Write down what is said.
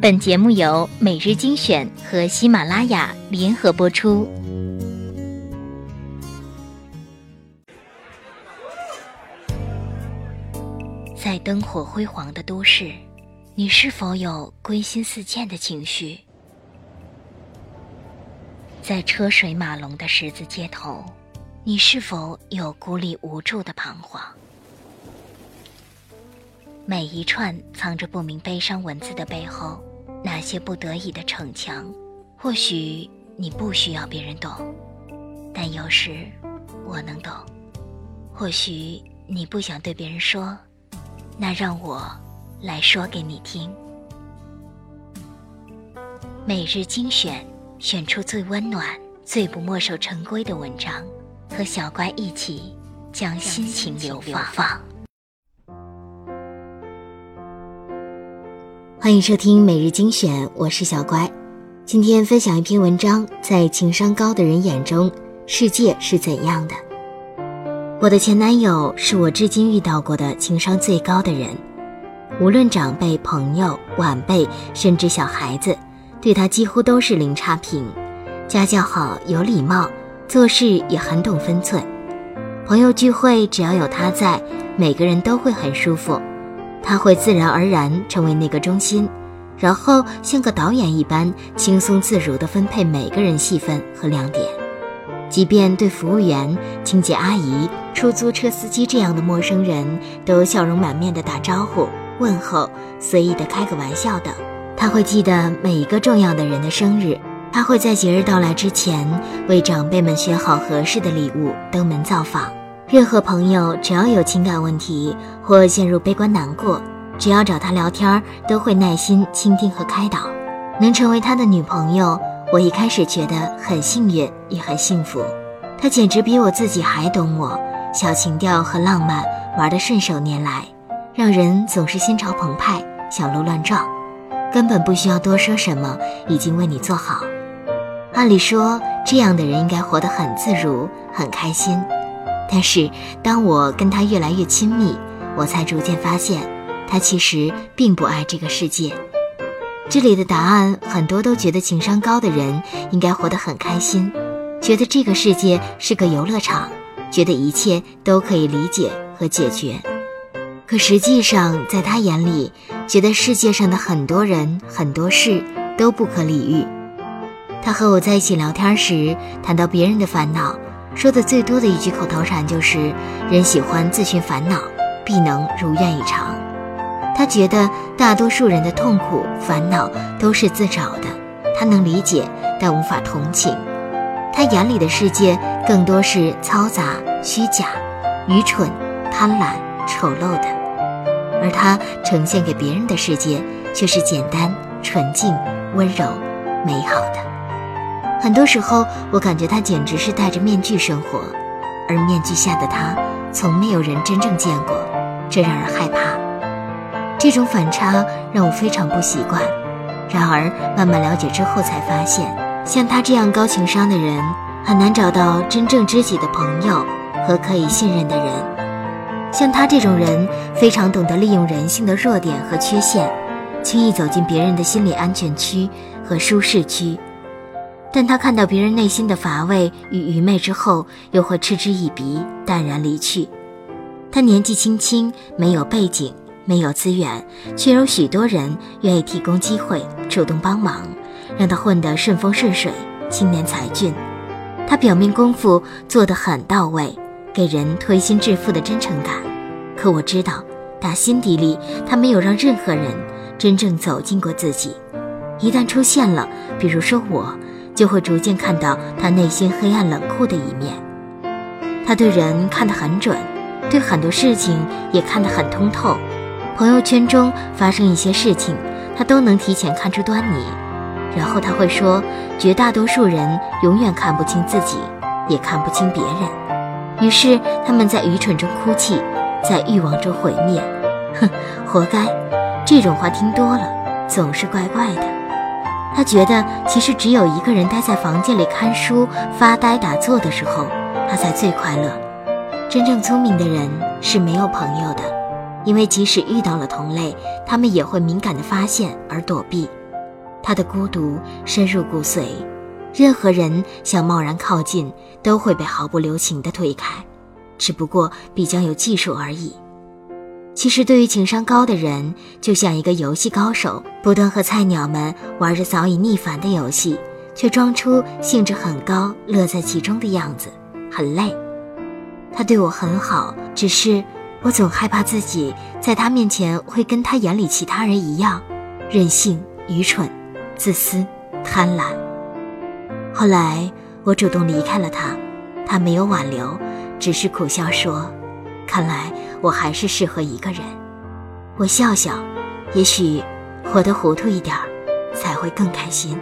本节目由每日精选和喜马拉雅联合播出。在灯火辉煌的都市，你是否有归心似箭的情绪？在车水马龙的十字街头，你是否有孤立无助的彷徨？每一串藏着不明悲伤文字的背后，那些不得已的逞强，或许你不需要别人懂，但有时我能懂。或许你不想对别人说，那让我来说给你听。每日精选，选出最温暖、最不墨守成规的文章，和小乖一起将心情流放。欢迎收听每日精选，我是小乖。今天分享一篇文章，在情商高的人眼中，世界是怎样的？我的前男友是我至今遇到过的情商最高的人，无论长辈、朋友、晚辈，甚至小孩子，对他几乎都是零差评。家教好，有礼貌，做事也很懂分寸。朋友聚会只要有他在，每个人都会很舒服。他会自然而然成为那个中心，然后像个导演一般轻松自如地分配每个人戏份和亮点。即便对服务员、清洁阿姨、出租车司机这样的陌生人都笑容满面地打招呼问候，随意地开个玩笑等。他会记得每一个重要的人的生日，他会在节日到来之前为长辈们选好合适的礼物，登门造访。任何朋友只要有情感问题或陷入悲观难过，只要找他聊天，都会耐心倾听和开导。能成为他的女朋友，我一开始觉得很幸运，也很幸福。他简直比我自己还懂我，小情调和浪漫玩得顺手拈来，让人总是心潮澎湃，小鹿乱撞，根本不需要多说什么，已经为你做好。按理说，这样的人应该活得很自如，很开心。但是，当我跟他越来越亲密，我才逐渐发现，他其实并不爱这个世界。这里的答案很多都觉得情商高的人应该活得很开心，觉得这个世界是个游乐场，觉得一切都可以理解和解决。可实际上，在他眼里，觉得世界上的很多人、很多事都不可理喻。他和我在一起聊天时，谈到别人的烦恼。说的最多的一句口头禅就是“人喜欢自寻烦恼，必能如愿以偿”。他觉得大多数人的痛苦、烦恼都是自找的，他能理解，但无法同情。他眼里的世界更多是嘈杂、虚假、愚蠢、贪婪、丑陋的，而他呈现给别人的世界却是简单、纯净、温柔、美好的。很多时候，我感觉他简直是戴着面具生活，而面具下的他，从没有人真正见过，这让人害怕。这种反差让我非常不习惯。然而，慢慢了解之后，才发现，像他这样高情商的人，很难找到真正知己的朋友和可以信任的人。像他这种人，非常懂得利用人性的弱点和缺陷，轻易走进别人的心理安全区和舒适区。但他看到别人内心的乏味与愚昧之后，又会嗤之以鼻，淡然离去。他年纪轻轻，没有背景，没有资源，却有许多人愿意提供机会，主动帮忙，让他混得顺风顺水，青年才俊。他表面功夫做得很到位，给人推心置腹的真诚感。可我知道，打心底里，他没有让任何人真正走进过自己。一旦出现了，比如说我。就会逐渐看到他内心黑暗冷酷的一面。他对人看得很准，对很多事情也看得很通透。朋友圈中发生一些事情，他都能提前看出端倪。然后他会说：“绝大多数人永远看不清自己，也看不清别人。”于是他们在愚蠢中哭泣，在欲望中毁灭。哼，活该！这种话听多了，总是怪怪的。他觉得，其实只有一个人待在房间里看书、发呆、打坐的时候，他才最快乐。真正聪明的人是没有朋友的，因为即使遇到了同类，他们也会敏感地发现而躲避。他的孤独深入骨髓，任何人想贸然靠近，都会被毫不留情地推开，只不过比较有技术而已。其实，对于情商高的人，就像一个游戏高手，不断和菜鸟们玩着早已腻烦的游戏，却装出兴致很高、乐在其中的样子，很累。他对我很好，只是我总害怕自己在他面前会跟他眼里其他人一样，任性、愚蠢、自私、贪婪。后来我主动离开了他，他没有挽留，只是苦笑说：“看来。”我还是适合一个人，我笑笑，也许活得糊涂一点儿，才会更开心。